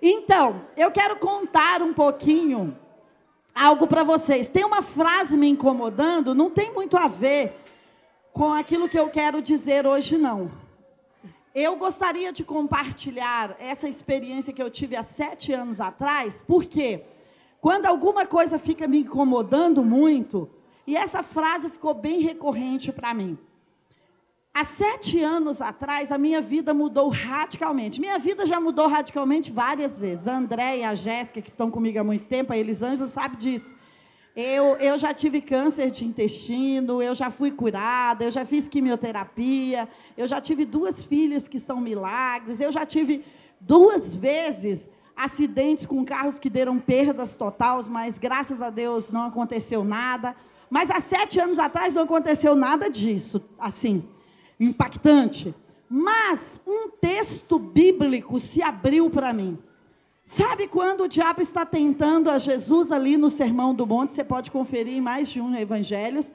Então, eu quero contar um pouquinho algo para vocês. Tem uma frase me incomodando, não tem muito a ver com aquilo que eu quero dizer hoje, não. Eu gostaria de compartilhar essa experiência que eu tive há sete anos atrás, porque quando alguma coisa fica me incomodando muito, e essa frase ficou bem recorrente para mim. Há sete anos atrás, a minha vida mudou radicalmente. Minha vida já mudou radicalmente várias vezes. A André e a Jéssica, que estão comigo há muito tempo, a Elisângela, sabe disso. Eu, eu já tive câncer de intestino, eu já fui curada, eu já fiz quimioterapia, eu já tive duas filhas que são milagres, eu já tive duas vezes acidentes com carros que deram perdas totais, mas graças a Deus não aconteceu nada. Mas há sete anos atrás não aconteceu nada disso, assim, impactante. Mas um texto bíblico se abriu para mim. Sabe quando o diabo está tentando a Jesus ali no Sermão do Monte? Você pode conferir em mais de um evangelhos.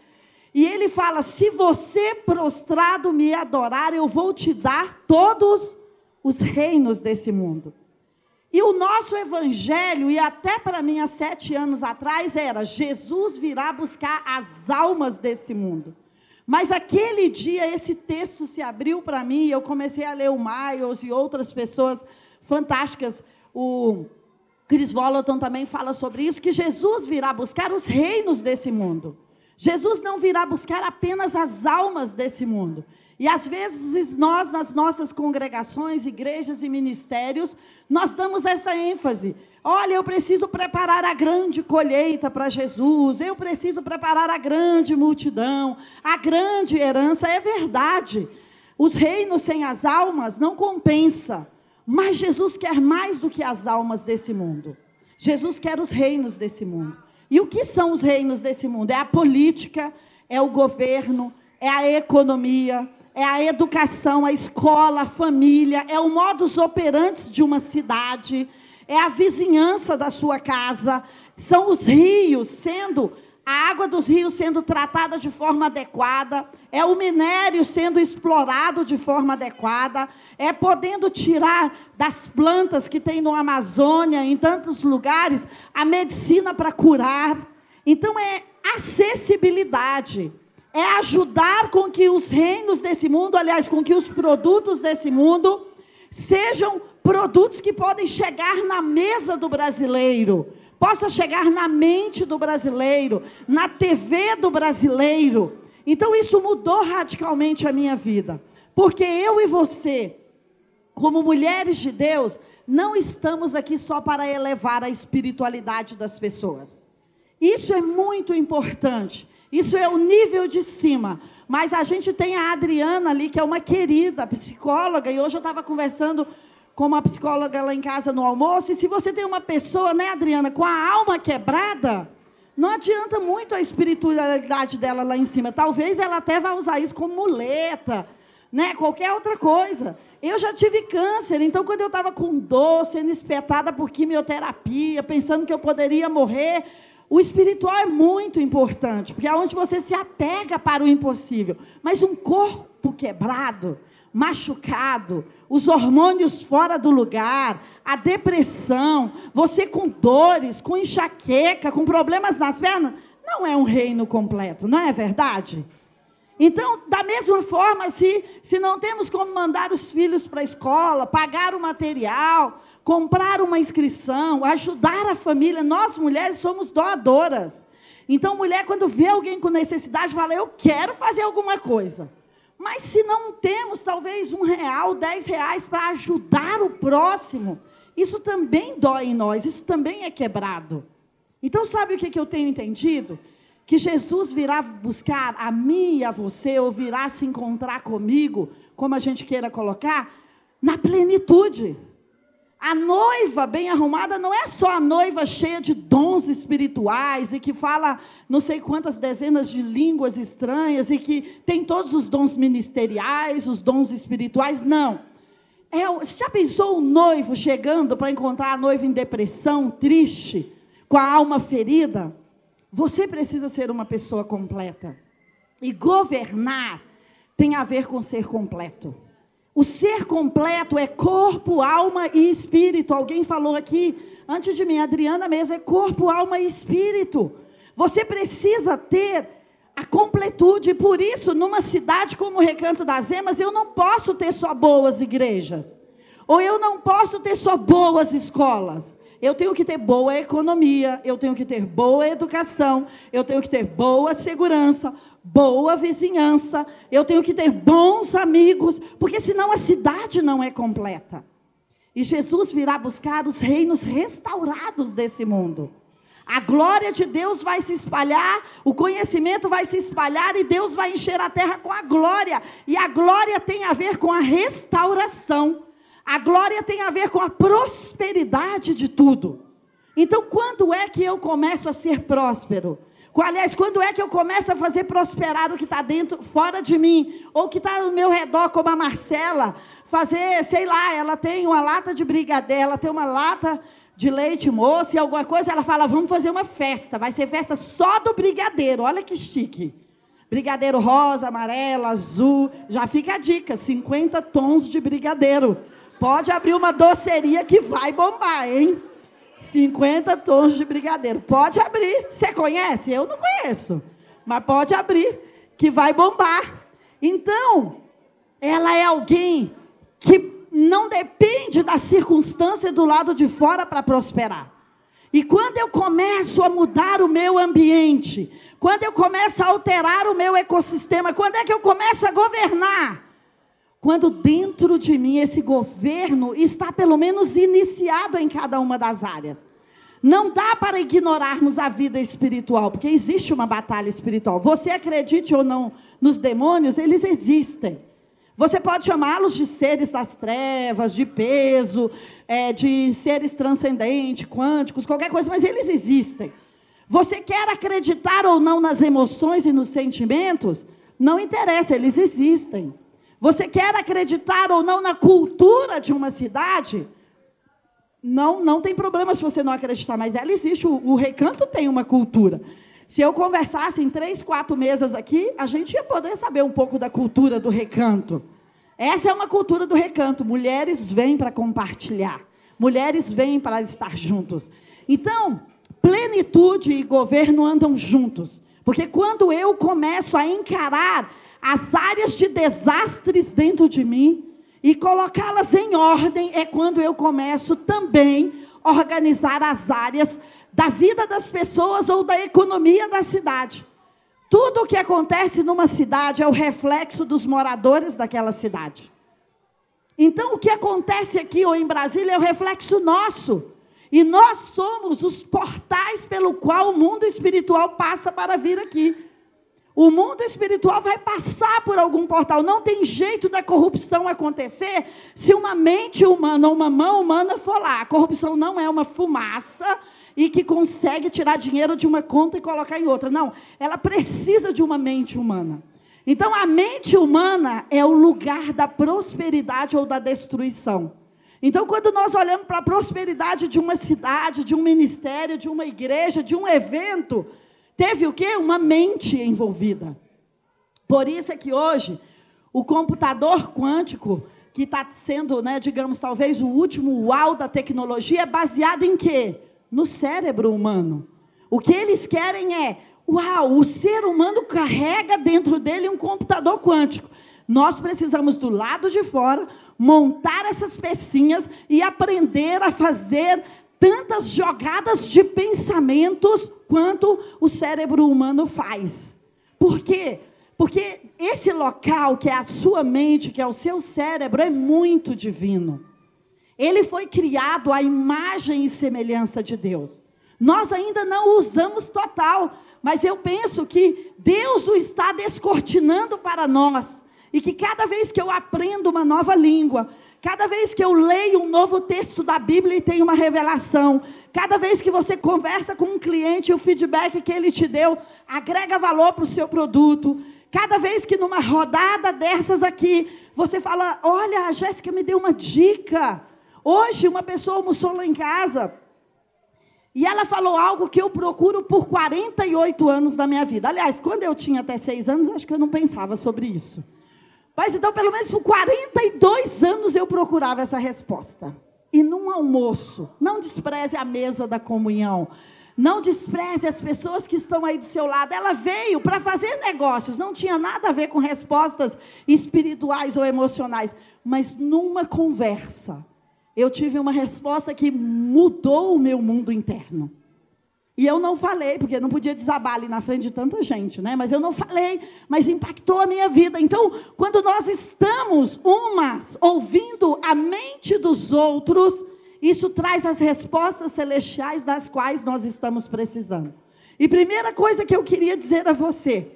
E ele fala: Se você prostrado me adorar, eu vou te dar todos os reinos desse mundo. E o nosso evangelho, e até para mim há sete anos atrás, era: Jesus virá buscar as almas desse mundo. Mas aquele dia esse texto se abriu para mim, e eu comecei a ler o Miles e outras pessoas fantásticas o Chris Volaton também fala sobre isso, que Jesus virá buscar os reinos desse mundo. Jesus não virá buscar apenas as almas desse mundo. E às vezes nós, nas nossas congregações, igrejas e ministérios, nós damos essa ênfase. Olha, eu preciso preparar a grande colheita para Jesus, eu preciso preparar a grande multidão, a grande herança. É verdade. Os reinos sem as almas não compensa. Mas Jesus quer mais do que as almas desse mundo. Jesus quer os reinos desse mundo. E o que são os reinos desse mundo? É a política, é o governo, é a economia, é a educação, a escola, a família, é o modus operandi de uma cidade, é a vizinhança da sua casa, são os rios sendo a água dos rios sendo tratada de forma adequada, é o minério sendo explorado de forma adequada, é podendo tirar das plantas que tem no Amazônia, em tantos lugares, a medicina para curar. Então é acessibilidade, é ajudar com que os reinos desse mundo, aliás, com que os produtos desse mundo sejam produtos que podem chegar na mesa do brasileiro, possa chegar na mente do brasileiro, na TV do brasileiro. Então isso mudou radicalmente a minha vida, porque eu e você como mulheres de Deus, não estamos aqui só para elevar a espiritualidade das pessoas. Isso é muito importante. Isso é o nível de cima. Mas a gente tem a Adriana ali, que é uma querida psicóloga, e hoje eu estava conversando com uma psicóloga lá em casa no almoço, e se você tem uma pessoa, né, Adriana, com a alma quebrada, não adianta muito a espiritualidade dela lá em cima. Talvez ela até vá usar isso como muleta, né, qualquer outra coisa. Eu já tive câncer, então quando eu estava com dor, sendo espetada por quimioterapia, pensando que eu poderia morrer, o espiritual é muito importante, porque é onde você se apega para o impossível. Mas um corpo quebrado, machucado, os hormônios fora do lugar, a depressão, você com dores, com enxaqueca, com problemas nas pernas, não é um reino completo, não é verdade? Então, da mesma forma, se, se não temos como mandar os filhos para a escola, pagar o material, comprar uma inscrição, ajudar a família, nós mulheres somos doadoras. Então, mulher, quando vê alguém com necessidade, fala: Eu quero fazer alguma coisa. Mas se não temos, talvez, um real, dez reais para ajudar o próximo, isso também dói em nós, isso também é quebrado. Então, sabe o que, que eu tenho entendido? que Jesus virá buscar a mim e a você, ou virá se encontrar comigo, como a gente queira colocar, na plenitude. A noiva bem arrumada não é só a noiva cheia de dons espirituais e que fala não sei quantas dezenas de línguas estranhas e que tem todos os dons ministeriais, os dons espirituais. Não. É, você já pensou o noivo chegando para encontrar a noiva em depressão, triste, com a alma ferida? Você precisa ser uma pessoa completa. E governar tem a ver com ser completo. O ser completo é corpo, alma e espírito. Alguém falou aqui antes de mim, Adriana mesmo, é corpo, alma e espírito. Você precisa ter a completude. E por isso, numa cidade como o Recanto das Emas, eu não posso ter só boas igrejas. Ou eu não posso ter só boas escolas. Eu tenho que ter boa economia, eu tenho que ter boa educação, eu tenho que ter boa segurança, boa vizinhança, eu tenho que ter bons amigos, porque senão a cidade não é completa. E Jesus virá buscar os reinos restaurados desse mundo. A glória de Deus vai se espalhar, o conhecimento vai se espalhar e Deus vai encher a terra com a glória. E a glória tem a ver com a restauração. A glória tem a ver com a prosperidade de tudo. Então, quando é que eu começo a ser próspero? Aliás, quando é que eu começo a fazer prosperar o que está dentro, fora de mim, ou que está no meu redor, como a Marcela, fazer, sei lá, ela tem uma lata de brigadeiro, ela tem uma lata de leite moça e alguma coisa, ela fala: vamos fazer uma festa. Vai ser festa só do brigadeiro. Olha que chique. Brigadeiro rosa, amarelo, azul. Já fica a dica: 50 tons de brigadeiro. Pode abrir uma doceria que vai bombar, hein? 50 tons de brigadeiro. Pode abrir. Você conhece? Eu não conheço. Mas pode abrir, que vai bombar. Então, ela é alguém que não depende da circunstância do lado de fora para prosperar. E quando eu começo a mudar o meu ambiente, quando eu começo a alterar o meu ecossistema, quando é que eu começo a governar? Quando dentro de mim esse governo está pelo menos iniciado em cada uma das áreas. Não dá para ignorarmos a vida espiritual, porque existe uma batalha espiritual. Você acredite ou não nos demônios, eles existem. Você pode chamá-los de seres das trevas, de peso, é, de seres transcendentes, quânticos, qualquer coisa, mas eles existem. Você quer acreditar ou não nas emoções e nos sentimentos? Não interessa, eles existem. Você quer acreditar ou não na cultura de uma cidade? Não, não tem problema se você não acreditar, mas ela existe. O, o recanto tem uma cultura. Se eu conversasse em três, quatro mesas aqui, a gente ia poder saber um pouco da cultura do recanto. Essa é uma cultura do recanto. Mulheres vêm para compartilhar. Mulheres vêm para estar juntos. Então, plenitude e governo andam juntos. Porque quando eu começo a encarar as áreas de desastres dentro de mim e colocá-las em ordem, é quando eu começo também a organizar as áreas da vida das pessoas ou da economia da cidade. Tudo o que acontece numa cidade é o reflexo dos moradores daquela cidade. Então, o que acontece aqui ou em Brasília é o reflexo nosso. E nós somos os portais pelo qual o mundo espiritual passa para vir aqui. O mundo espiritual vai passar por algum portal. Não tem jeito da corrupção acontecer se uma mente humana ou uma mão humana for lá. A corrupção não é uma fumaça e que consegue tirar dinheiro de uma conta e colocar em outra. Não, ela precisa de uma mente humana. Então, a mente humana é o lugar da prosperidade ou da destruição. Então, quando nós olhamos para a prosperidade de uma cidade, de um ministério, de uma igreja, de um evento, teve o quê? Uma mente envolvida. Por isso é que hoje, o computador quântico, que está sendo, né, digamos, talvez o último uau da tecnologia, é baseado em quê? no cérebro humano. O que eles querem é, uau, o ser humano carrega dentro dele um computador quântico. Nós precisamos do lado de fora montar essas pecinhas e aprender a fazer tantas jogadas de pensamentos quanto o cérebro humano faz. Por quê? Porque esse local, que é a sua mente, que é o seu cérebro, é muito divino. Ele foi criado à imagem e semelhança de Deus. Nós ainda não o usamos total, mas eu penso que Deus o está descortinando para nós. E que cada vez que eu aprendo uma nova língua, cada vez que eu leio um novo texto da Bíblia e tenho uma revelação, cada vez que você conversa com um cliente, o feedback que ele te deu agrega valor para o seu produto. Cada vez que numa rodada dessas aqui, você fala: Olha, a Jéssica me deu uma dica. Hoje, uma pessoa almoçou lá em casa e ela falou algo que eu procuro por 48 anos da minha vida. Aliás, quando eu tinha até seis anos, acho que eu não pensava sobre isso. Mas então, pelo menos por 42 anos eu procurava essa resposta. E num almoço, não despreze a mesa da comunhão. Não despreze as pessoas que estão aí do seu lado. Ela veio para fazer negócios, não tinha nada a ver com respostas espirituais ou emocionais. Mas numa conversa, eu tive uma resposta que mudou o meu mundo interno. E eu não falei, porque não podia desabar ali na frente de tanta gente, né? Mas eu não falei, mas impactou a minha vida. Então, quando nós estamos umas ouvindo a mente dos outros, isso traz as respostas celestiais das quais nós estamos precisando. E primeira coisa que eu queria dizer a você: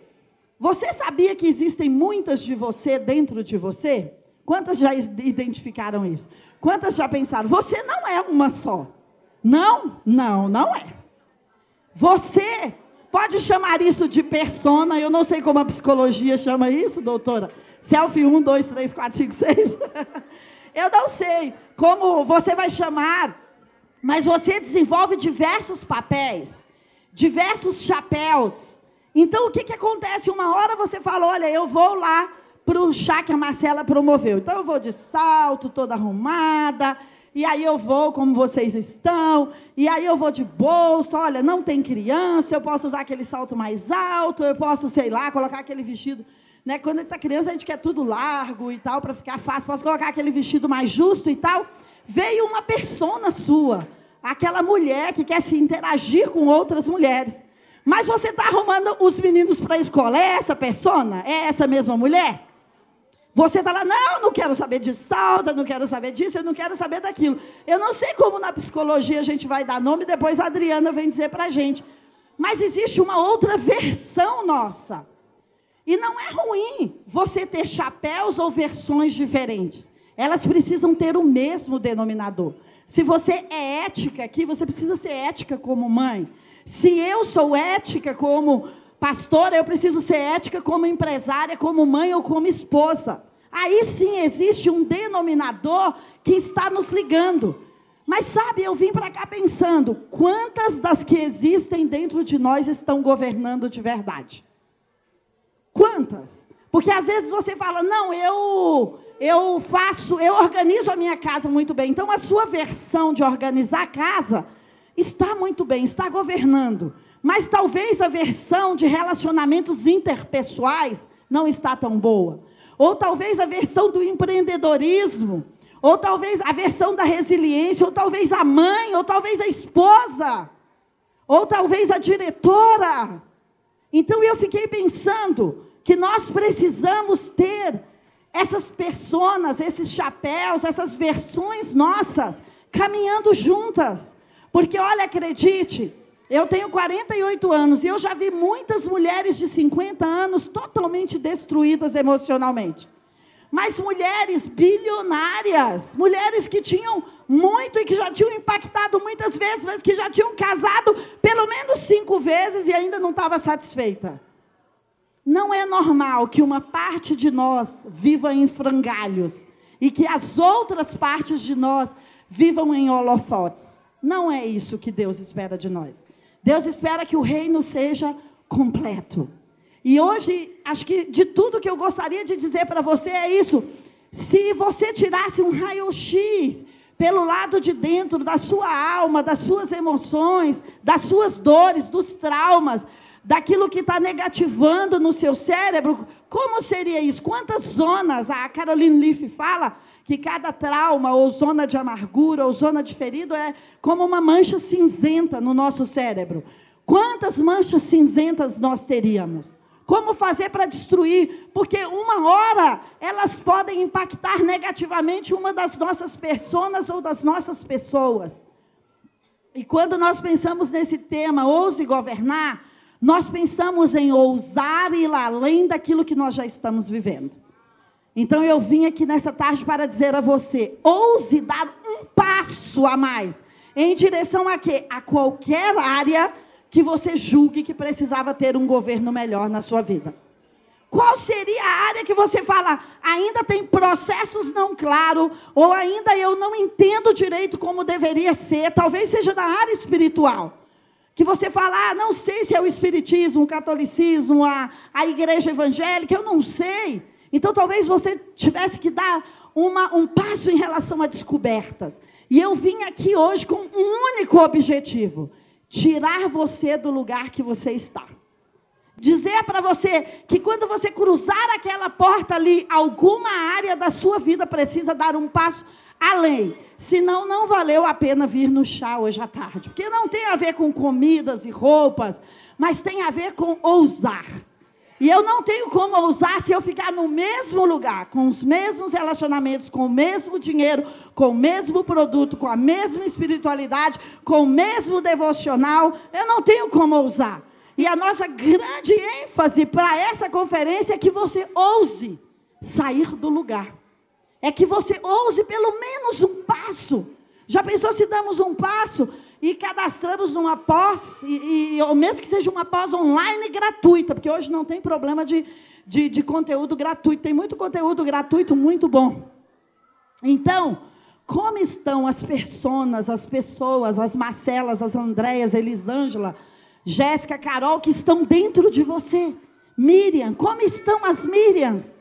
você sabia que existem muitas de você dentro de você? Quantas já identificaram isso? Quantas já pensaram? Você não é uma só. Não, não, não é. Você pode chamar isso de persona, eu não sei como a psicologia chama isso, doutora. Selfie 1, 2, 3, 4, 5, 6. eu não sei como você vai chamar, mas você desenvolve diversos papéis, diversos chapéus. Então, o que, que acontece? Uma hora você fala: olha, eu vou lá para o chá que a Marcela promoveu. Então, eu vou de salto, toda arrumada e aí eu vou como vocês estão, e aí eu vou de bolsa, olha, não tem criança, eu posso usar aquele salto mais alto, eu posso, sei lá, colocar aquele vestido. Né? Quando está criança, a gente quer tudo largo e tal, para ficar fácil, posso colocar aquele vestido mais justo e tal. Veio uma persona sua, aquela mulher que quer se interagir com outras mulheres. Mas você está arrumando os meninos para a escola, é essa persona? É essa mesma mulher? Você está lá, não, não quero saber de salto, não quero saber disso, eu não quero saber daquilo. Eu não sei como na psicologia a gente vai dar nome, depois a Adriana vem dizer para a gente. Mas existe uma outra versão nossa. E não é ruim você ter chapéus ou versões diferentes. Elas precisam ter o mesmo denominador. Se você é ética aqui, você precisa ser ética como mãe. Se eu sou ética como Pastora, eu preciso ser ética como empresária, como mãe ou como esposa. Aí sim existe um denominador que está nos ligando. Mas sabe, eu vim para cá pensando: quantas das que existem dentro de nós estão governando de verdade? Quantas? Porque às vezes você fala: não, eu eu faço, eu organizo a minha casa muito bem. Então a sua versão de organizar a casa está muito bem, está governando. Mas talvez a versão de relacionamentos interpessoais não está tão boa. Ou talvez a versão do empreendedorismo, ou talvez a versão da resiliência, ou talvez a mãe, ou talvez a esposa, ou talvez a diretora. Então eu fiquei pensando que nós precisamos ter essas personas, esses chapéus, essas versões nossas caminhando juntas. Porque olha, acredite, eu tenho 48 anos e eu já vi muitas mulheres de 50 anos totalmente destruídas emocionalmente. Mas mulheres bilionárias, mulheres que tinham muito e que já tinham impactado muitas vezes, mas que já tinham casado pelo menos cinco vezes e ainda não estava satisfeita. Não é normal que uma parte de nós viva em frangalhos e que as outras partes de nós vivam em holofotes. Não é isso que Deus espera de nós. Deus espera que o reino seja completo. E hoje, acho que de tudo que eu gostaria de dizer para você é isso. Se você tirasse um raio-x pelo lado de dentro da sua alma, das suas emoções, das suas dores, dos traumas, daquilo que está negativando no seu cérebro, como seria isso? Quantas zonas, a Caroline Leaf fala, que cada trauma, ou zona de amargura, ou zona de ferido, é como uma mancha cinzenta no nosso cérebro. Quantas manchas cinzentas nós teríamos? Como fazer para destruir? Porque uma hora elas podem impactar negativamente uma das nossas pessoas ou das nossas pessoas. E quando nós pensamos nesse tema, ouse governar, nós pensamos em ousar ir além daquilo que nós já estamos vivendo. Então eu vim aqui nessa tarde para dizer a você: ouse dar um passo a mais em direção a quê? A qualquer área que você julgue que precisava ter um governo melhor na sua vida. Qual seria a área que você fala, ainda tem processos não claros, ou ainda eu não entendo direito como deveria ser, talvez seja na área espiritual. Que você fala, ah, não sei se é o espiritismo, o catolicismo, a, a igreja evangélica, eu não sei. Então talvez você tivesse que dar uma, um passo em relação a descobertas. E eu vim aqui hoje com um único objetivo: tirar você do lugar que você está. Dizer para você que quando você cruzar aquela porta ali, alguma área da sua vida precisa dar um passo além. Senão, não valeu a pena vir no chá hoje à tarde. Porque não tem a ver com comidas e roupas, mas tem a ver com ousar. E eu não tenho como ousar se eu ficar no mesmo lugar, com os mesmos relacionamentos, com o mesmo dinheiro, com o mesmo produto, com a mesma espiritualidade, com o mesmo devocional. Eu não tenho como ousar. E a nossa grande ênfase para essa conferência é que você ouse sair do lugar. É que você ouse pelo menos um passo. Já pensou se damos um passo e cadastramos numa pós, e, e, ou mesmo que seja uma pós online gratuita, porque hoje não tem problema de, de, de conteúdo gratuito, tem muito conteúdo gratuito muito bom. Então, como estão as personas, as pessoas, as Marcelas, as Andréas, Elisângela, Jéssica, Carol, que estão dentro de você. Miriam, como estão as Miriams?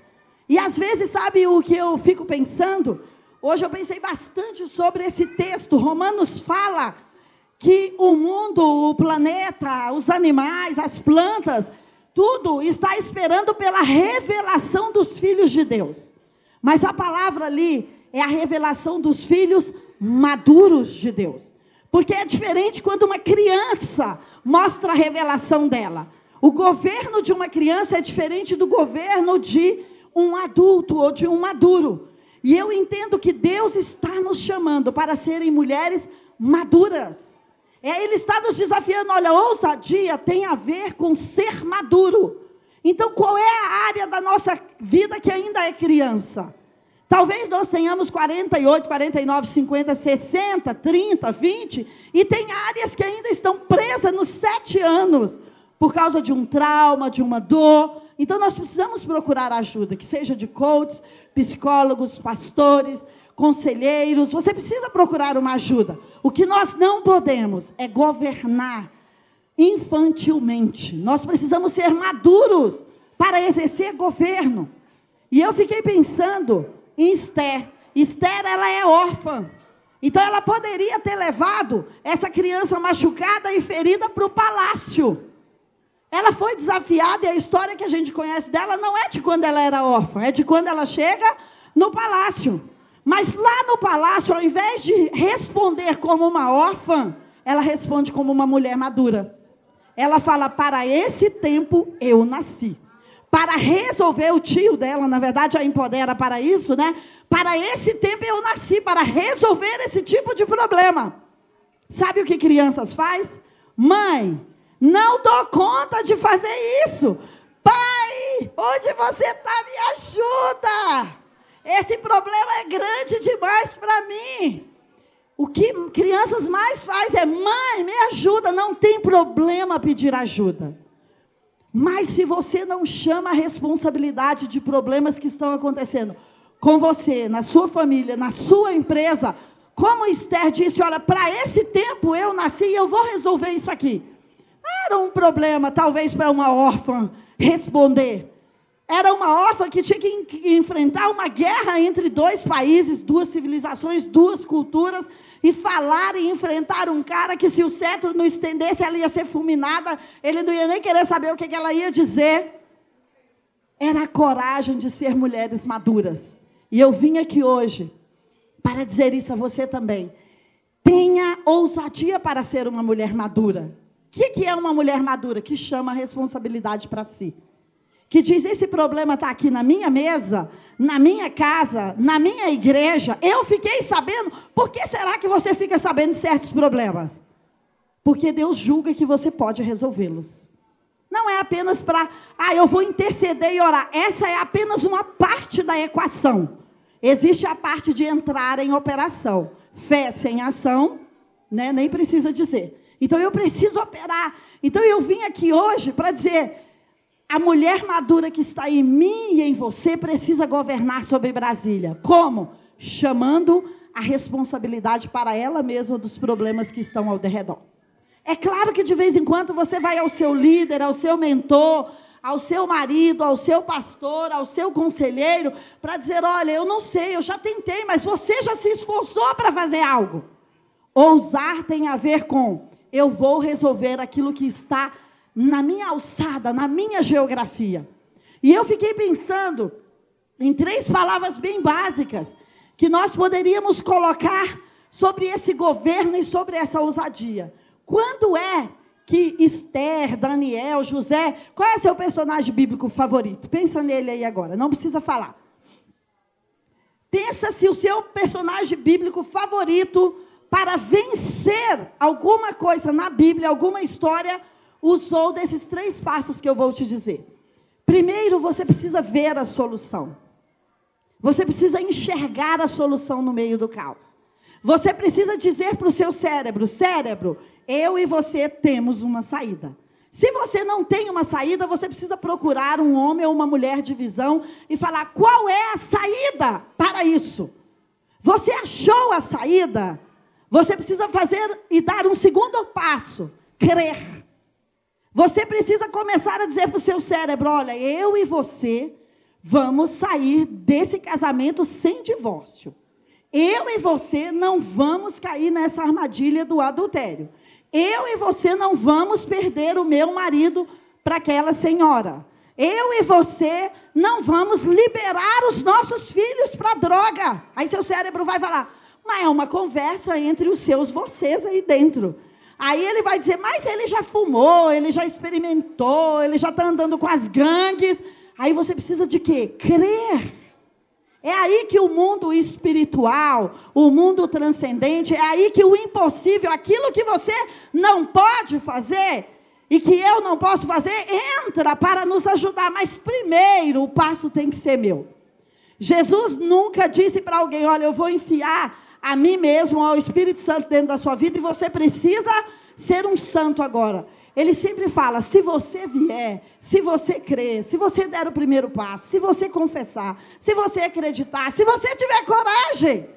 E às vezes, sabe o que eu fico pensando? Hoje eu pensei bastante sobre esse texto. Romanos fala que o mundo, o planeta, os animais, as plantas, tudo está esperando pela revelação dos filhos de Deus. Mas a palavra ali é a revelação dos filhos maduros de Deus. Porque é diferente quando uma criança mostra a revelação dela. O governo de uma criança é diferente do governo de um adulto ou de um maduro. E eu entendo que Deus está nos chamando para serem mulheres maduras. É, ele está nos desafiando, olha, ousadia tem a ver com ser maduro. Então, qual é a área da nossa vida que ainda é criança? Talvez nós tenhamos 48, 49, 50, 60, 30, 20, e tem áreas que ainda estão presas nos sete anos, por causa de um trauma, de uma dor. Então nós precisamos procurar ajuda, que seja de coaches, psicólogos, pastores, conselheiros. Você precisa procurar uma ajuda. O que nós não podemos é governar infantilmente. Nós precisamos ser maduros para exercer governo. E eu fiquei pensando, em Esther. Esther, ela é órfã. Então ela poderia ter levado essa criança machucada e ferida para o palácio. Ela foi desafiada e a história que a gente conhece dela não é de quando ela era órfã, é de quando ela chega no palácio. Mas lá no palácio, ao invés de responder como uma órfã, ela responde como uma mulher madura. Ela fala: Para esse tempo eu nasci para resolver o tio dela, na verdade a empodera para isso, né? Para esse tempo eu nasci para resolver esse tipo de problema. Sabe o que crianças faz? Mãe, não dou conta de fazer isso. Pai, onde você está? Me ajuda. Esse problema é grande demais para mim. O que crianças mais faz é, mãe, me ajuda. Não tem problema pedir ajuda. Mas se você não chama a responsabilidade de problemas que estão acontecendo com você, na sua família, na sua empresa, como Esther disse, olha, para esse tempo eu nasci e eu vou resolver isso aqui. Era um problema, talvez, para uma órfã responder. Era uma órfã que tinha que enfrentar uma guerra entre dois países, duas civilizações, duas culturas, e falar e enfrentar um cara que, se o cetro não estendesse, ela ia ser fulminada, ele não ia nem querer saber o que ela ia dizer. Era a coragem de ser mulheres maduras. E eu vim aqui hoje para dizer isso a você também. Tenha ousadia para ser uma mulher madura. O que, é uma mulher madura? Que chama a responsabilidade para si. Que diz: esse problema está aqui na minha mesa, na minha casa, na minha igreja, eu fiquei sabendo. Por que será que você fica sabendo de certos problemas? Porque Deus julga que você pode resolvê-los. Não é apenas para, ah, eu vou interceder e orar. Essa é apenas uma parte da equação. Existe a parte de entrar em operação. Fé sem ação, né, nem precisa dizer. Então eu preciso operar. Então eu vim aqui hoje para dizer: a mulher madura que está em mim e em você precisa governar sobre Brasília. Como? Chamando a responsabilidade para ela mesma dos problemas que estão ao redor. É claro que de vez em quando você vai ao seu líder, ao seu mentor, ao seu marido, ao seu pastor, ao seu conselheiro, para dizer: olha, eu não sei, eu já tentei, mas você já se esforçou para fazer algo. Ousar tem a ver com eu vou resolver aquilo que está na minha alçada, na minha geografia. E eu fiquei pensando em três palavras bem básicas que nós poderíamos colocar sobre esse governo e sobre essa ousadia. Quando é que Esther, Daniel, José, qual é seu personagem bíblico favorito? Pensa nele aí agora, não precisa falar. Pensa se o seu personagem bíblico favorito para vencer alguma coisa na Bíblia, alguma história, usou desses três passos que eu vou te dizer. Primeiro, você precisa ver a solução. Você precisa enxergar a solução no meio do caos. Você precisa dizer para o seu cérebro: cérebro, eu e você temos uma saída. Se você não tem uma saída, você precisa procurar um homem ou uma mulher de visão e falar qual é a saída para isso. Você achou a saída? Você precisa fazer e dar um segundo passo: crer. Você precisa começar a dizer para o seu cérebro: olha, eu e você vamos sair desse casamento sem divórcio. Eu e você não vamos cair nessa armadilha do adultério. Eu e você não vamos perder o meu marido para aquela senhora. Eu e você não vamos liberar os nossos filhos para droga. Aí seu cérebro vai falar, mas é uma conversa entre os seus vocês aí dentro. Aí ele vai dizer, mas ele já fumou, ele já experimentou, ele já está andando com as gangues. Aí você precisa de quê? Crer. É aí que o mundo espiritual, o mundo transcendente, é aí que o impossível, aquilo que você não pode fazer e que eu não posso fazer, entra para nos ajudar. Mas primeiro o passo tem que ser meu. Jesus nunca disse para alguém: Olha, eu vou enfiar a mim mesmo, ao Espírito Santo dentro da sua vida e você precisa ser um santo agora. Ele sempre fala: se você vier, se você crer, se você der o primeiro passo, se você confessar, se você acreditar, se você tiver coragem.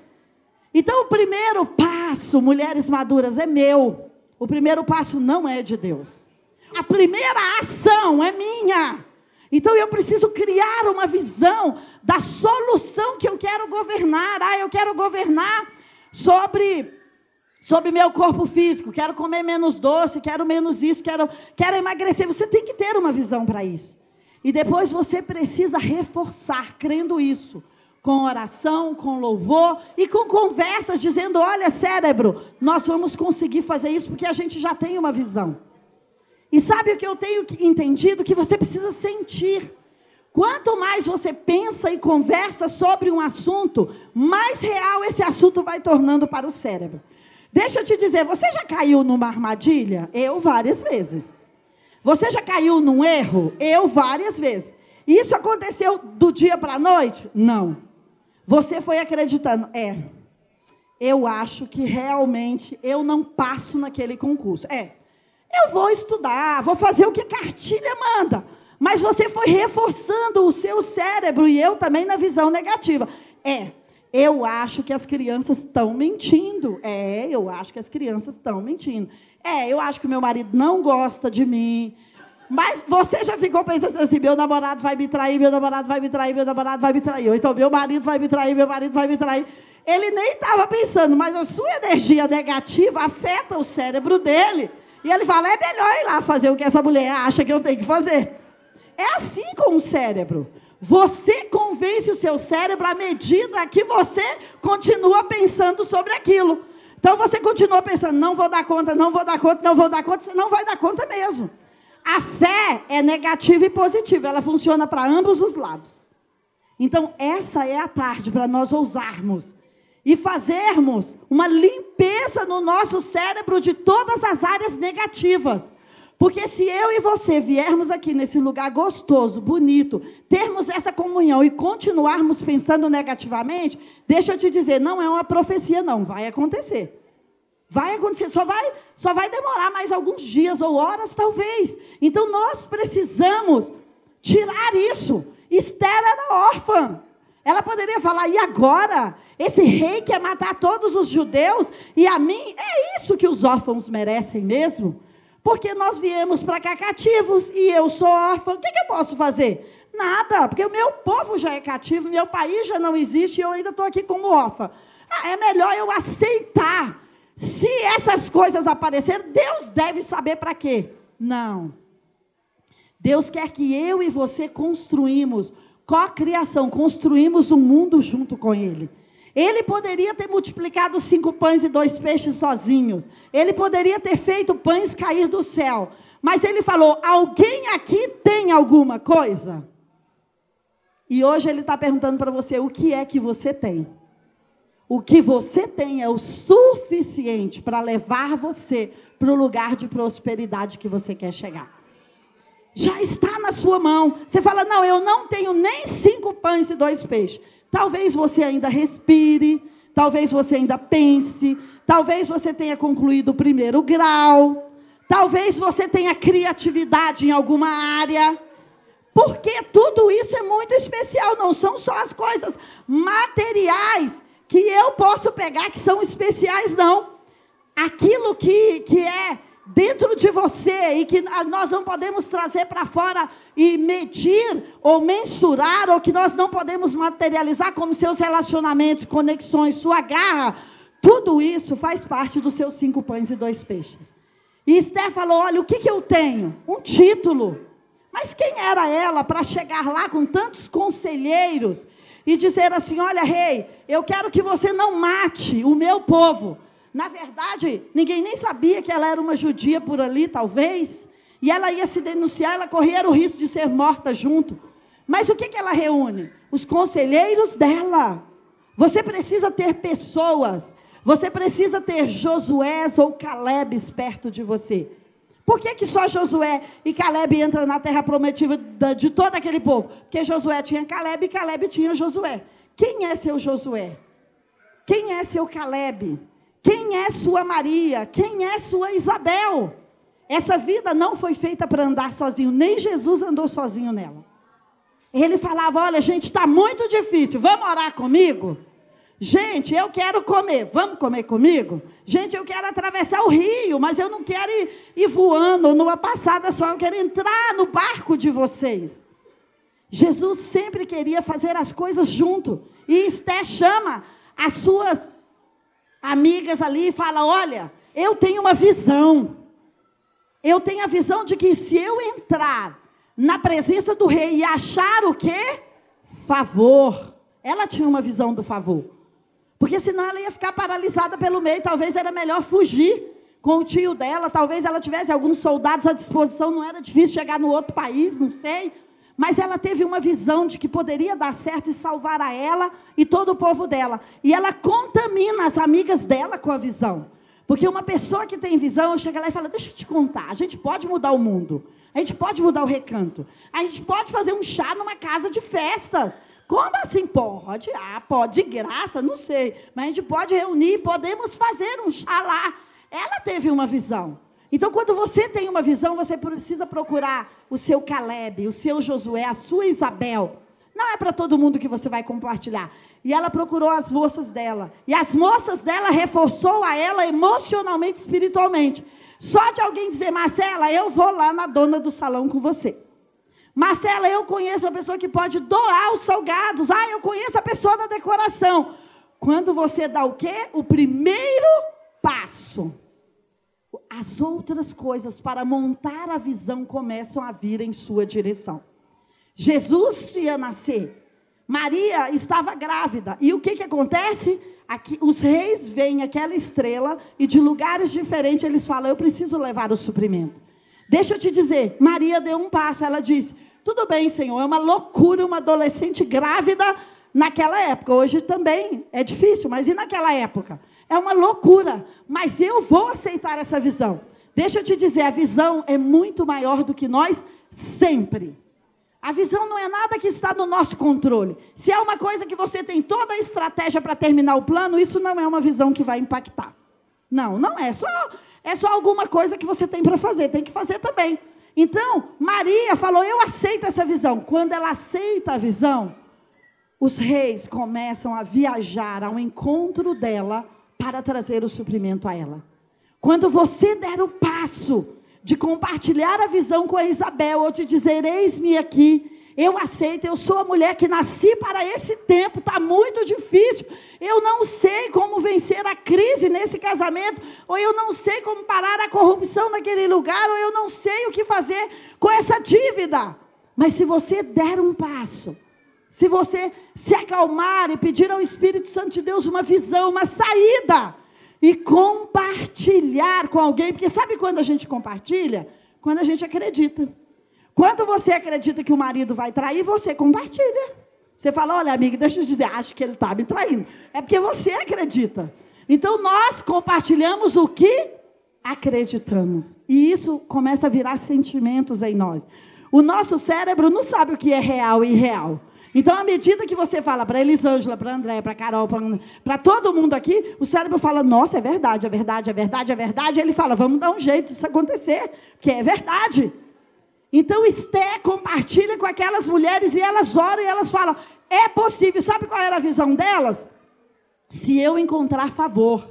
Então, o primeiro passo, mulheres maduras, é meu. O primeiro passo não é de Deus. A primeira ação é minha. Então, eu preciso criar uma visão da solução que eu quero governar. Ah, eu quero governar sobre sobre meu corpo físico, quero comer menos doce, quero menos isso, quero, quero emagrecer. Você tem que ter uma visão para isso. E depois você precisa reforçar, crendo isso, com oração, com louvor e com conversas, dizendo: olha, cérebro, nós vamos conseguir fazer isso porque a gente já tem uma visão. E sabe o que eu tenho entendido? Que você precisa sentir. Quanto mais você pensa e conversa sobre um assunto, mais real esse assunto vai tornando para o cérebro. Deixa eu te dizer, você já caiu numa armadilha? Eu várias vezes. Você já caiu num erro? Eu várias vezes. Isso aconteceu do dia para a noite? Não. Você foi acreditando. É. Eu acho que realmente eu não passo naquele concurso. É. Eu vou estudar, vou fazer o que a cartilha manda. Mas você foi reforçando o seu cérebro e eu também na visão negativa. É. Eu acho que as crianças estão mentindo. É, eu acho que as crianças estão mentindo. É, eu acho que meu marido não gosta de mim. Mas você já ficou pensando assim: meu namorado vai me trair, meu namorado vai me trair, meu namorado vai me trair. Ou então, meu marido vai me trair, meu marido vai me trair. Ele nem estava pensando, mas a sua energia negativa afeta o cérebro dele. E ele fala: é melhor ir lá fazer o que essa mulher acha que eu tenho que fazer. É assim com o cérebro. Você convence o seu cérebro à medida que você continua pensando sobre aquilo. Então você continua pensando, não vou dar conta, não vou dar conta, não vou dar conta, você não vai dar conta mesmo. A fé é negativa e positiva, ela funciona para ambos os lados. Então, essa é a tarde para nós ousarmos e fazermos uma limpeza no nosso cérebro de todas as áreas negativas. Porque se eu e você viermos aqui nesse lugar gostoso, bonito, termos essa comunhão e continuarmos pensando negativamente, deixa eu te dizer, não é uma profecia, não, vai acontecer. Vai acontecer, só vai, só vai demorar mais alguns dias ou horas, talvez. Então nós precisamos tirar isso. Esther era órfã. Ela poderia falar, e agora? Esse rei quer matar todos os judeus e a mim? É isso que os órfãos merecem mesmo? Porque nós viemos para cá cativos e eu sou órfã. O que, que eu posso fazer? Nada, porque o meu povo já é cativo, meu país já não existe e eu ainda estou aqui como órfã. Ah, é melhor eu aceitar. Se essas coisas aparecerem, Deus deve saber para quê. Não. Deus quer que eu e você construímos co-criação, construímos um mundo junto com Ele. Ele poderia ter multiplicado cinco pães e dois peixes sozinhos. Ele poderia ter feito pães cair do céu. Mas ele falou: alguém aqui tem alguma coisa? E hoje ele está perguntando para você: o que é que você tem? O que você tem é o suficiente para levar você para o lugar de prosperidade que você quer chegar. Já está na sua mão. Você fala: não, eu não tenho nem cinco pães e dois peixes. Talvez você ainda respire, talvez você ainda pense, talvez você tenha concluído o primeiro grau, talvez você tenha criatividade em alguma área. Porque tudo isso é muito especial, não são só as coisas materiais que eu posso pegar que são especiais, não. Aquilo que, que é dentro de você e que nós não podemos trazer para fora e medir ou mensurar, ou que nós não podemos materializar como seus relacionamentos, conexões, sua garra, tudo isso faz parte dos seus cinco pães e dois peixes. E Esther falou: Olha, o que, que eu tenho? Um título. Mas quem era ela para chegar lá com tantos conselheiros e dizer assim: Olha, rei, eu quero que você não mate o meu povo, na verdade, ninguém nem sabia que ela era uma judia por ali, talvez. E ela ia se denunciar, ela corria o risco de ser morta junto. Mas o que, que ela reúne? Os conselheiros dela. Você precisa ter pessoas. Você precisa ter Josués ou Calebes perto de você. Por que, que só Josué e Caleb entram na terra prometida de todo aquele povo? Porque Josué tinha Caleb e Caleb tinha Josué. Quem é seu Josué? Quem é seu Caleb? Quem é sua Maria? Quem é sua Isabel? Essa vida não foi feita para andar sozinho, nem Jesus andou sozinho nela. Ele falava: Olha, gente, está muito difícil, vamos orar comigo? Gente, eu quero comer, vamos comer comigo? Gente, eu quero atravessar o rio, mas eu não quero ir, ir voando numa passada só, eu quero entrar no barco de vocês. Jesus sempre queria fazer as coisas junto. E Esté chama as suas amigas ali e fala: Olha, eu tenho uma visão. Eu tenho a visão de que se eu entrar na presença do rei e achar o quê? Favor. Ela tinha uma visão do favor. Porque senão ela ia ficar paralisada pelo meio. Talvez era melhor fugir com o tio dela. Talvez ela tivesse alguns soldados à disposição. Não era difícil chegar no outro país, não sei. Mas ela teve uma visão de que poderia dar certo e salvar a ela e todo o povo dela. E ela contamina as amigas dela com a visão. Porque uma pessoa que tem visão, chega lá e fala: Deixa eu te contar, a gente pode mudar o mundo, a gente pode mudar o recanto, a gente pode fazer um chá numa casa de festas. Como assim pode? Ah, pode, de graça, não sei. Mas a gente pode reunir, podemos fazer um chá lá. Ela teve uma visão. Então, quando você tem uma visão, você precisa procurar o seu Caleb, o seu Josué, a sua Isabel. Não é para todo mundo que você vai compartilhar. E ela procurou as moças dela. E as moças dela reforçou a ela emocionalmente, espiritualmente. Só de alguém dizer, Marcela, eu vou lá na dona do salão com você. Marcela, eu conheço uma pessoa que pode doar os salgados. Ah, eu conheço a pessoa da decoração. Quando você dá o quê? O primeiro passo as outras coisas para montar a visão começam a vir em sua direção. Jesus ia nascer. Maria estava grávida. E o que, que acontece? Aqui, os reis veem aquela estrela e de lugares diferentes eles falam: Eu preciso levar o suprimento. Deixa eu te dizer, Maria deu um passo. Ela disse: Tudo bem, Senhor, é uma loucura uma adolescente grávida naquela época. Hoje também é difícil, mas e naquela época? É uma loucura, mas eu vou aceitar essa visão. Deixa eu te dizer, a visão é muito maior do que nós sempre. A visão não é nada que está no nosso controle. Se é uma coisa que você tem toda a estratégia para terminar o plano, isso não é uma visão que vai impactar. Não, não é. Só, é só alguma coisa que você tem para fazer. Tem que fazer também. Então, Maria falou: Eu aceito essa visão. Quando ela aceita a visão, os reis começam a viajar ao encontro dela para trazer o suprimento a ela. Quando você der o passo de compartilhar a visão com a Isabel, ou de dizer: Eis-me aqui, eu aceito, eu sou a mulher que nasci para esse tempo, está muito difícil. Eu não sei como vencer a crise nesse casamento, ou eu não sei como parar a corrupção naquele lugar, ou eu não sei o que fazer com essa dívida. Mas se você der um passo, se você se acalmar e pedir ao Espírito Santo de Deus uma visão, uma saída, e compartilhar com alguém, porque sabe quando a gente compartilha? Quando a gente acredita. Quando você acredita que o marido vai trair, você compartilha. Você fala, olha, amiga, deixa eu dizer, acho que ele está me traindo. É porque você acredita. Então nós compartilhamos o que acreditamos. E isso começa a virar sentimentos em nós. O nosso cérebro não sabe o que é real e irreal. Então, à medida que você fala para Elisângela, para André, para Carol, para todo mundo aqui, o cérebro fala: Nossa, é verdade, é verdade, é verdade, é verdade. Ele fala: Vamos dar um jeito disso acontecer, que é verdade. Então, Esté compartilha com aquelas mulheres e elas oram e elas falam: É possível. Sabe qual era a visão delas? Se eu encontrar favor.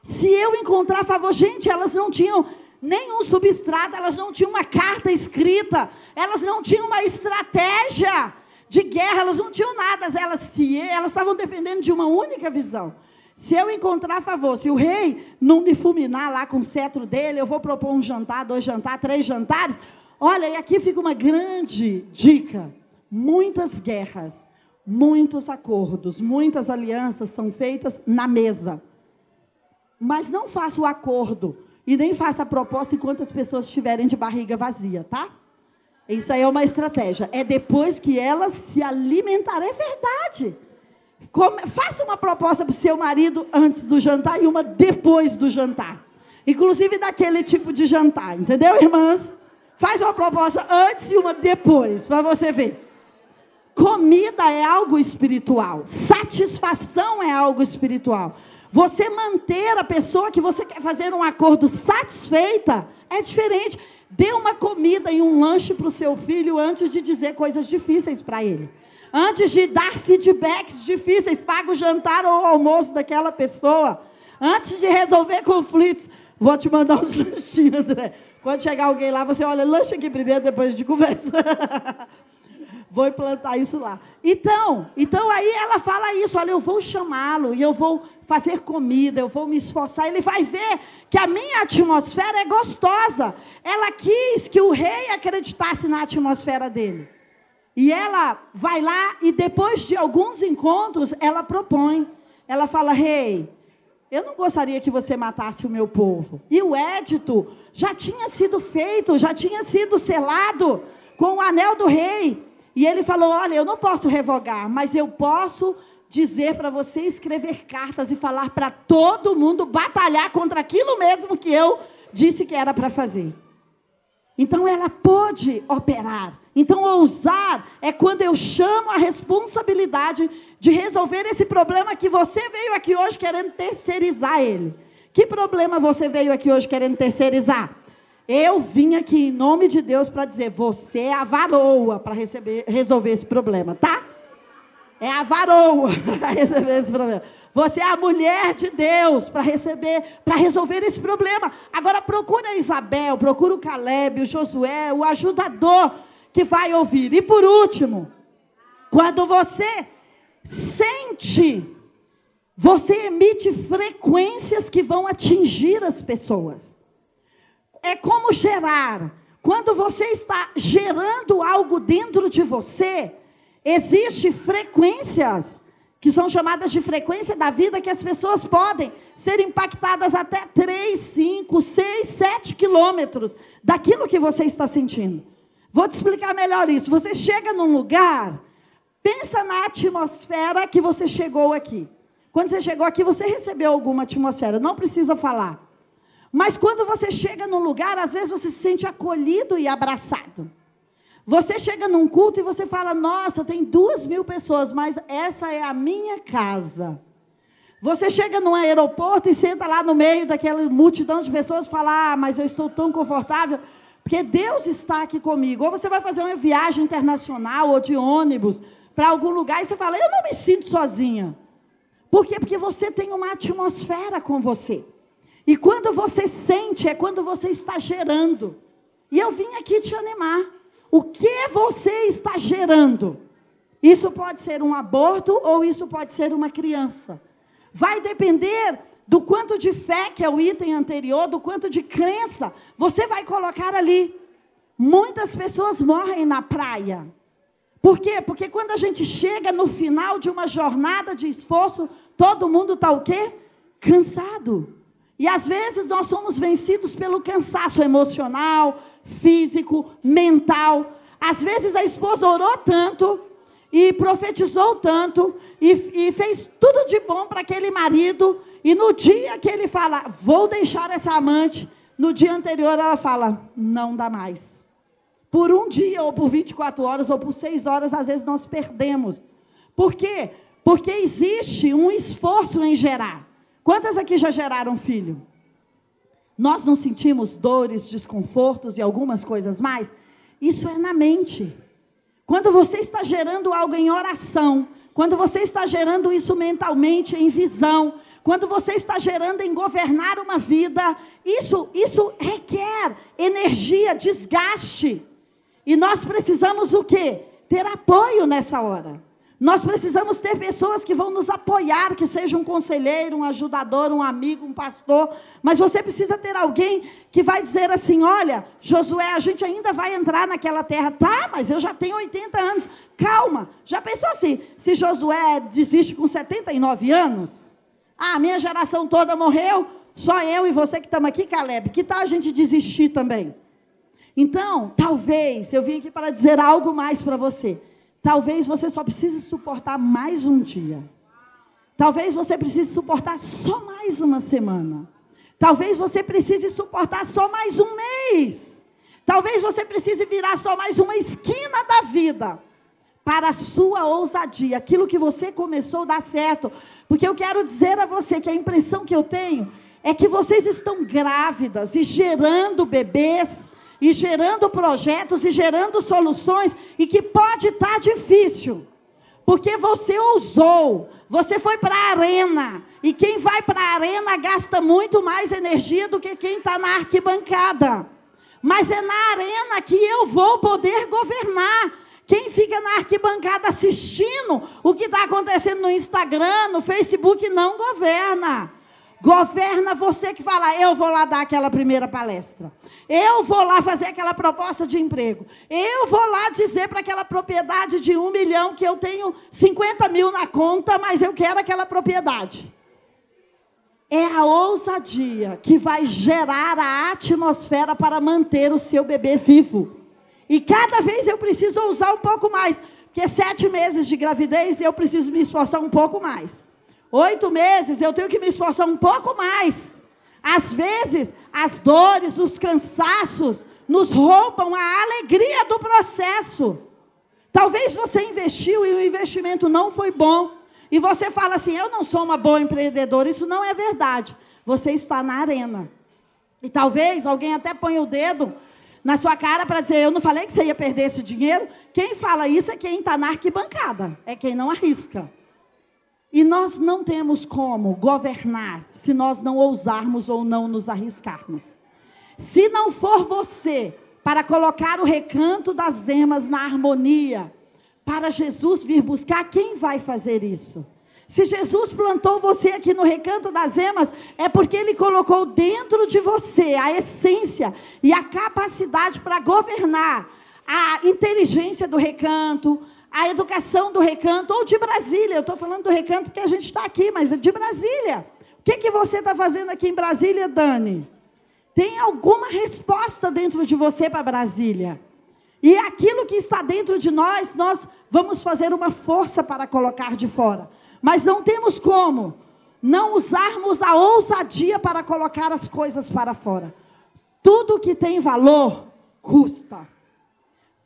Se eu encontrar favor. Gente, elas não tinham nenhum substrato, elas não tinham uma carta escrita, elas não tinham uma estratégia de guerra, elas não tinham nada, elas, se, elas estavam dependendo de uma única visão. Se eu encontrar favor, se o rei não me fulminar lá com o cetro dele, eu vou propor um jantar, dois jantares, três jantares. Olha, e aqui fica uma grande dica. Muitas guerras, muitos acordos, muitas alianças são feitas na mesa. Mas não faça o acordo e nem faça a proposta enquanto as pessoas estiverem de barriga vazia, tá? Isso aí é uma estratégia. É depois que elas se alimentarem. É verdade. Come, faça uma proposta para o seu marido antes do jantar e uma depois do jantar. Inclusive daquele tipo de jantar. Entendeu, irmãs? Faz uma proposta antes e uma depois, para você ver. Comida é algo espiritual. Satisfação é algo espiritual. Você manter a pessoa que você quer fazer um acordo satisfeita é diferente. Dê uma comida e um lanche para o seu filho antes de dizer coisas difíceis para ele. Antes de dar feedbacks difíceis, paga o jantar ou o almoço daquela pessoa. Antes de resolver conflitos, vou te mandar uns lanchinhos, André. Quando chegar alguém lá, você olha, lanche aqui primeiro, depois de conversa. vou implantar isso lá. Então, então aí ela fala isso, olha, eu vou chamá-lo e eu vou fazer comida, eu vou me esforçar. Ele vai ver que a minha atmosfera é gostosa. Ela quis que o rei acreditasse na atmosfera dele. E ela vai lá e depois de alguns encontros, ela propõe. Ela fala: "Rei, eu não gostaria que você matasse o meu povo". E o édito já tinha sido feito, já tinha sido selado com o anel do rei. E ele falou: "Olha, eu não posso revogar, mas eu posso dizer para você escrever cartas e falar para todo mundo batalhar contra aquilo mesmo que eu disse que era para fazer. Então ela pôde operar. Então ousar é quando eu chamo a responsabilidade de resolver esse problema que você veio aqui hoje querendo terceirizar ele. Que problema você veio aqui hoje querendo terceirizar? Eu vim aqui em nome de Deus para dizer, você é a varoa para resolver esse problema, tá? É a varoa para receber esse problema. Você é a mulher de Deus para receber, para resolver esse problema. Agora procura a Isabel, procura o Caleb, o Josué, o ajudador que vai ouvir. E por último, quando você sente, você emite frequências que vão atingir as pessoas. É como gerar. Quando você está gerando algo dentro de você, Existem frequências que são chamadas de frequência da vida que as pessoas podem ser impactadas até 3, 5, 6, 7 quilômetros daquilo que você está sentindo. Vou te explicar melhor isso. Você chega num lugar, pensa na atmosfera que você chegou aqui. Quando você chegou aqui, você recebeu alguma atmosfera, não precisa falar. Mas quando você chega num lugar, às vezes você se sente acolhido e abraçado. Você chega num culto e você fala: Nossa, tem duas mil pessoas, mas essa é a minha casa. Você chega num aeroporto e senta lá no meio daquela multidão de pessoas e fala: Ah, mas eu estou tão confortável, porque Deus está aqui comigo. Ou você vai fazer uma viagem internacional ou de ônibus para algum lugar e você fala: Eu não me sinto sozinha. Por quê? Porque você tem uma atmosfera com você. E quando você sente, é quando você está gerando. E eu vim aqui te animar. O que você está gerando? Isso pode ser um aborto ou isso pode ser uma criança. Vai depender do quanto de fé, que é o item anterior, do quanto de crença você vai colocar ali. Muitas pessoas morrem na praia. Por quê? Porque quando a gente chega no final de uma jornada de esforço, todo mundo está o quê? Cansado. E às vezes nós somos vencidos pelo cansaço emocional, físico, mental. Às vezes a esposa orou tanto e profetizou tanto e, e fez tudo de bom para aquele marido. E no dia que ele fala, vou deixar essa amante, no dia anterior ela fala, não dá mais. Por um dia, ou por 24 horas, ou por 6 horas, às vezes nós perdemos. Por quê? Porque existe um esforço em gerar. Quantas aqui já geraram filho? Nós não sentimos dores, desconfortos e algumas coisas mais? Isso é na mente. Quando você está gerando algo em oração, quando você está gerando isso mentalmente, em visão, quando você está gerando em governar uma vida, isso, isso requer energia, desgaste. E nós precisamos o quê? Ter apoio nessa hora. Nós precisamos ter pessoas que vão nos apoiar, que seja um conselheiro, um ajudador, um amigo, um pastor. Mas você precisa ter alguém que vai dizer assim: olha, Josué, a gente ainda vai entrar naquela terra. Tá, mas eu já tenho 80 anos. Calma. Já pensou assim? Se Josué desiste com 79 anos? Ah, minha geração toda morreu. Só eu e você que estamos aqui, Caleb. Que tal a gente desistir também? Então, talvez, eu vim aqui para dizer algo mais para você. Talvez você só precise suportar mais um dia. Talvez você precise suportar só mais uma semana. Talvez você precise suportar só mais um mês. Talvez você precise virar só mais uma esquina da vida. Para a sua ousadia, aquilo que você começou dar certo. Porque eu quero dizer a você que a impressão que eu tenho é que vocês estão grávidas e gerando bebês e gerando projetos e gerando soluções e que pode estar tá difícil. Porque você ousou, você foi para a arena. E quem vai para a arena gasta muito mais energia do que quem está na arquibancada. Mas é na arena que eu vou poder governar. Quem fica na arquibancada assistindo o que está acontecendo no Instagram, no Facebook, não governa. Governa você que fala, eu vou lá dar aquela primeira palestra. Eu vou lá fazer aquela proposta de emprego. Eu vou lá dizer para aquela propriedade de um milhão que eu tenho 50 mil na conta, mas eu quero aquela propriedade. É a ousadia que vai gerar a atmosfera para manter o seu bebê vivo. E cada vez eu preciso ousar um pouco mais. Porque sete meses de gravidez eu preciso me esforçar um pouco mais. Oito meses eu tenho que me esforçar um pouco mais. Às vezes, as dores, os cansaços nos roubam a alegria do processo. Talvez você investiu e o investimento não foi bom. E você fala assim: eu não sou uma boa empreendedora. Isso não é verdade. Você está na arena. E talvez alguém até ponha o dedo na sua cara para dizer: eu não falei que você ia perder esse dinheiro. Quem fala isso é quem está na arquibancada, é quem não arrisca. E nós não temos como governar se nós não ousarmos ou não nos arriscarmos. Se não for você para colocar o recanto das emas na harmonia, para Jesus vir buscar, quem vai fazer isso? Se Jesus plantou você aqui no recanto das emas, é porque ele colocou dentro de você a essência e a capacidade para governar a inteligência do recanto, a educação do recanto, ou de Brasília. Eu estou falando do recanto porque a gente está aqui, mas é de Brasília. O que, que você está fazendo aqui em Brasília, Dani? Tem alguma resposta dentro de você para Brasília? E aquilo que está dentro de nós, nós vamos fazer uma força para colocar de fora. Mas não temos como não usarmos a ousadia para colocar as coisas para fora. Tudo que tem valor custa.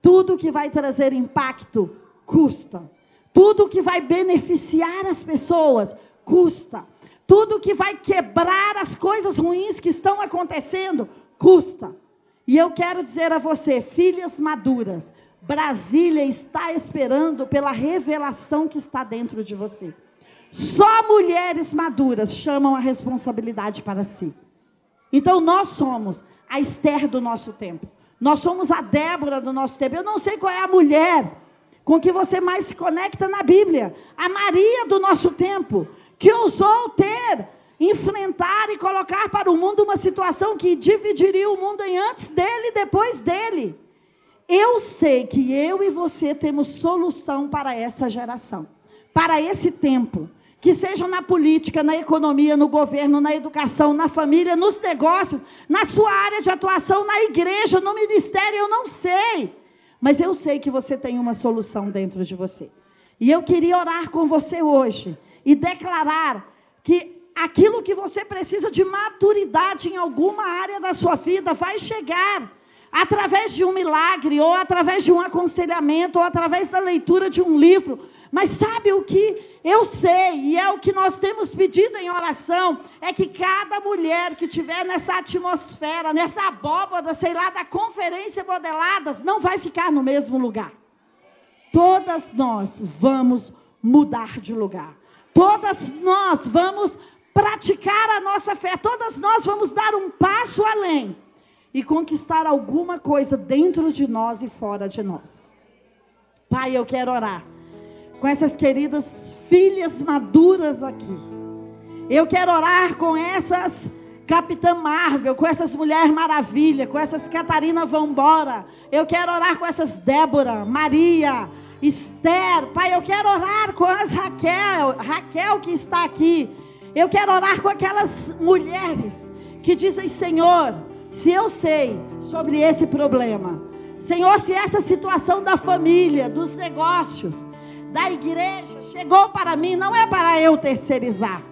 Tudo que vai trazer impacto custa. Tudo que vai beneficiar as pessoas custa. Tudo que vai quebrar as coisas ruins que estão acontecendo custa. E eu quero dizer a você, filhas maduras, Brasília está esperando pela revelação que está dentro de você. Só mulheres maduras chamam a responsabilidade para si. Então nós somos a Esther do nosso tempo. Nós somos a Débora do nosso tempo. Eu não sei qual é a mulher com que você mais se conecta na Bíblia. A Maria do nosso tempo, que ousou ter, enfrentar e colocar para o mundo uma situação que dividiria o mundo em antes dele e depois dele. Eu sei que eu e você temos solução para essa geração, para esse tempo que seja na política, na economia, no governo, na educação, na família, nos negócios, na sua área de atuação, na igreja, no ministério, eu não sei. Mas eu sei que você tem uma solução dentro de você. E eu queria orar com você hoje e declarar que aquilo que você precisa de maturidade em alguma área da sua vida vai chegar através de um milagre, ou através de um aconselhamento, ou através da leitura de um livro. Mas sabe o que eu sei, e é o que nós temos pedido em oração, é que cada mulher que tiver nessa atmosfera, nessa abóbada, sei lá, da conferência modeladas, não vai ficar no mesmo lugar. Todas nós vamos mudar de lugar. Todas nós vamos praticar a nossa fé. Todas nós vamos dar um passo além e conquistar alguma coisa dentro de nós e fora de nós. Pai, eu quero orar com essas queridas filhas maduras aqui. Eu quero orar com essas Capitã Marvel, com essas Mulher Maravilha, com essas Catarina Vambora. Eu quero orar com essas Débora, Maria, Esther. Pai, eu quero orar com as Raquel, Raquel que está aqui. Eu quero orar com aquelas mulheres que dizem: Senhor, se eu sei sobre esse problema, Senhor, se essa situação da família, dos negócios, da igreja chegou para mim, não é para eu terceirizar.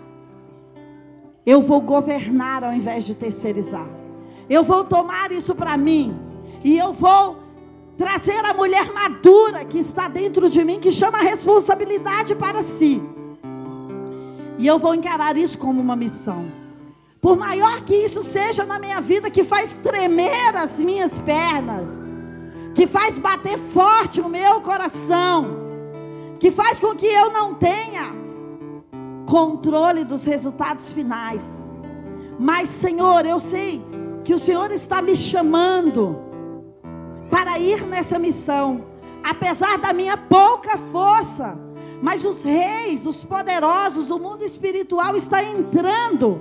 Eu vou governar ao invés de terceirizar. Eu vou tomar isso para mim. E eu vou trazer a mulher madura que está dentro de mim, que chama a responsabilidade para si. E eu vou encarar isso como uma missão. Por maior que isso seja na minha vida, que faz tremer as minhas pernas, que faz bater forte o meu coração que faz com que eu não tenha controle dos resultados finais. Mas, Senhor, eu sei que o Senhor está me chamando para ir nessa missão, apesar da minha pouca força. Mas os reis, os poderosos, o mundo espiritual está entrando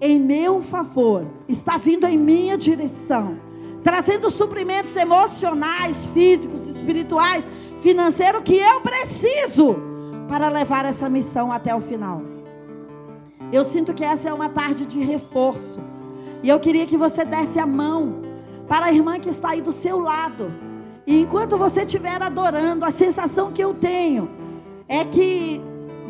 em meu favor, está vindo em minha direção, trazendo suprimentos emocionais, físicos, espirituais financeiro que eu preciso para levar essa missão até o final. Eu sinto que essa é uma tarde de reforço. E eu queria que você desse a mão para a irmã que está aí do seu lado. E enquanto você estiver adorando, a sensação que eu tenho é que,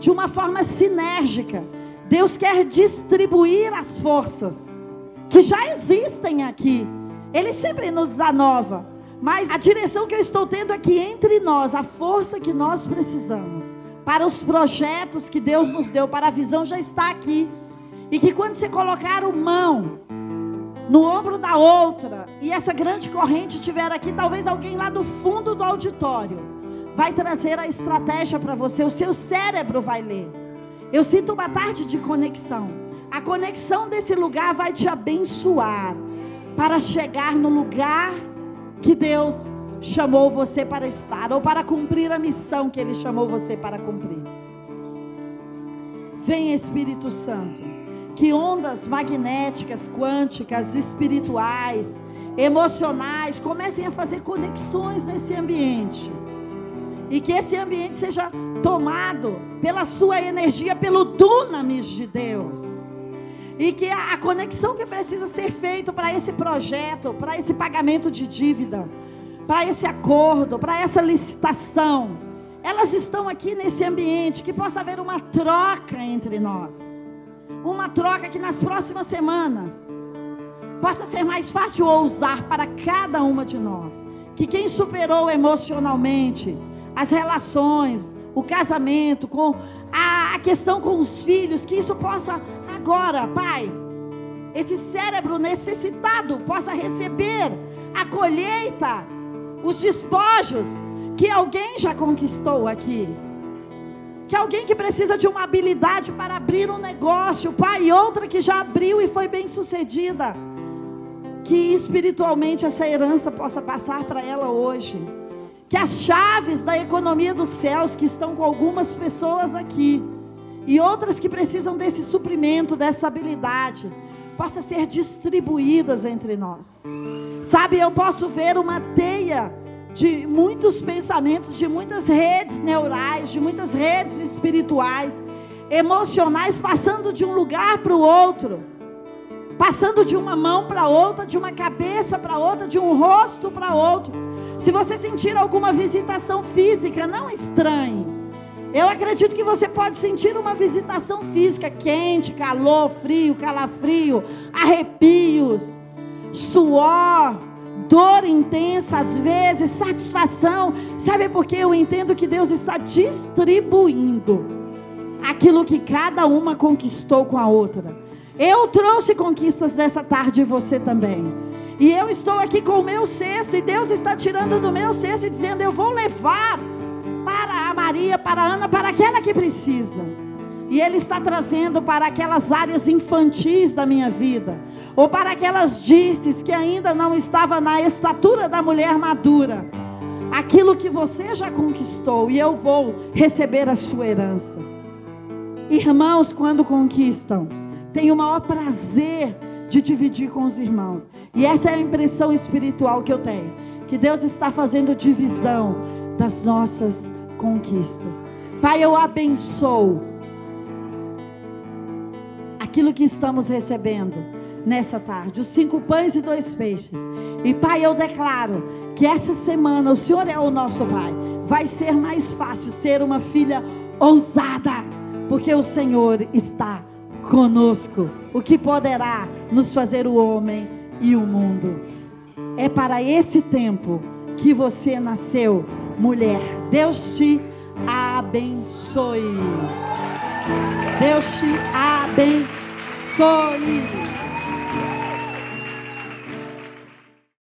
de uma forma sinérgica, Deus quer distribuir as forças que já existem aqui. Ele sempre nos dá nova. Mas a direção que eu estou tendo é entre nós, a força que nós precisamos para os projetos que Deus nos deu, para a visão já está aqui. E que quando você colocar o mão no ombro da outra e essa grande corrente estiver aqui, talvez alguém lá do fundo do auditório vai trazer a estratégia para você, o seu cérebro vai ler. Eu sinto uma tarde de conexão. A conexão desse lugar vai te abençoar para chegar no lugar que Deus chamou você para estar ou para cumprir a missão que Ele chamou você para cumprir. Vem Espírito Santo, que ondas magnéticas, quânticas, espirituais, emocionais comecem a fazer conexões nesse ambiente. E que esse ambiente seja tomado pela sua energia, pelo dunamis de Deus. E que a conexão que precisa ser feita para esse projeto, para esse pagamento de dívida, para esse acordo, para essa licitação, elas estão aqui nesse ambiente, que possa haver uma troca entre nós. Uma troca que nas próximas semanas possa ser mais fácil ousar para cada uma de nós. Que quem superou emocionalmente as relações, o casamento, com a, a questão com os filhos, que isso possa agora, Pai, esse cérebro necessitado possa receber a colheita, os despojos que alguém já conquistou aqui. que alguém que precisa de uma habilidade para abrir um negócio, pai, outra que já abriu e foi bem sucedida. Que espiritualmente essa herança possa passar para ela hoje. Que as chaves da economia dos céus que estão com algumas pessoas aqui e outras que precisam desse suprimento, dessa habilidade, possa ser distribuídas entre nós. Sabe, eu posso ver uma teia de muitos pensamentos, de muitas redes neurais, de muitas redes espirituais, emocionais, passando de um lugar para o outro, passando de uma mão para outra, de uma cabeça para outra, de um rosto para outro. Se você sentir alguma visitação física, não estranhe. Eu acredito que você pode sentir uma visitação física quente, calor, frio, calafrio, arrepios, suor, dor intensa, às vezes, satisfação. Sabe por que eu entendo que Deus está distribuindo aquilo que cada uma conquistou com a outra. Eu trouxe conquistas dessa tarde e você também. E eu estou aqui com o meu cesto e Deus está tirando do meu cesto e dizendo: Eu vou levar Maria, para Ana, para aquela que precisa. E Ele está trazendo para aquelas áreas infantis da minha vida ou para aquelas disses que ainda não estava na estatura da mulher madura, aquilo que você já conquistou e eu vou receber a sua herança. Irmãos, quando conquistam, têm o maior prazer de dividir com os irmãos. E essa é a impressão espiritual que eu tenho, que Deus está fazendo divisão das nossas conquistas. Pai, eu abençoo aquilo que estamos recebendo nessa tarde. Os cinco pães e dois peixes. E Pai, eu declaro que essa semana o Senhor é o nosso Pai. Vai ser mais fácil ser uma filha ousada, porque o Senhor está conosco. O que poderá nos fazer o homem e o mundo. É para esse tempo que você nasceu, mulher. Deus te abençoe. Deus te abençoe.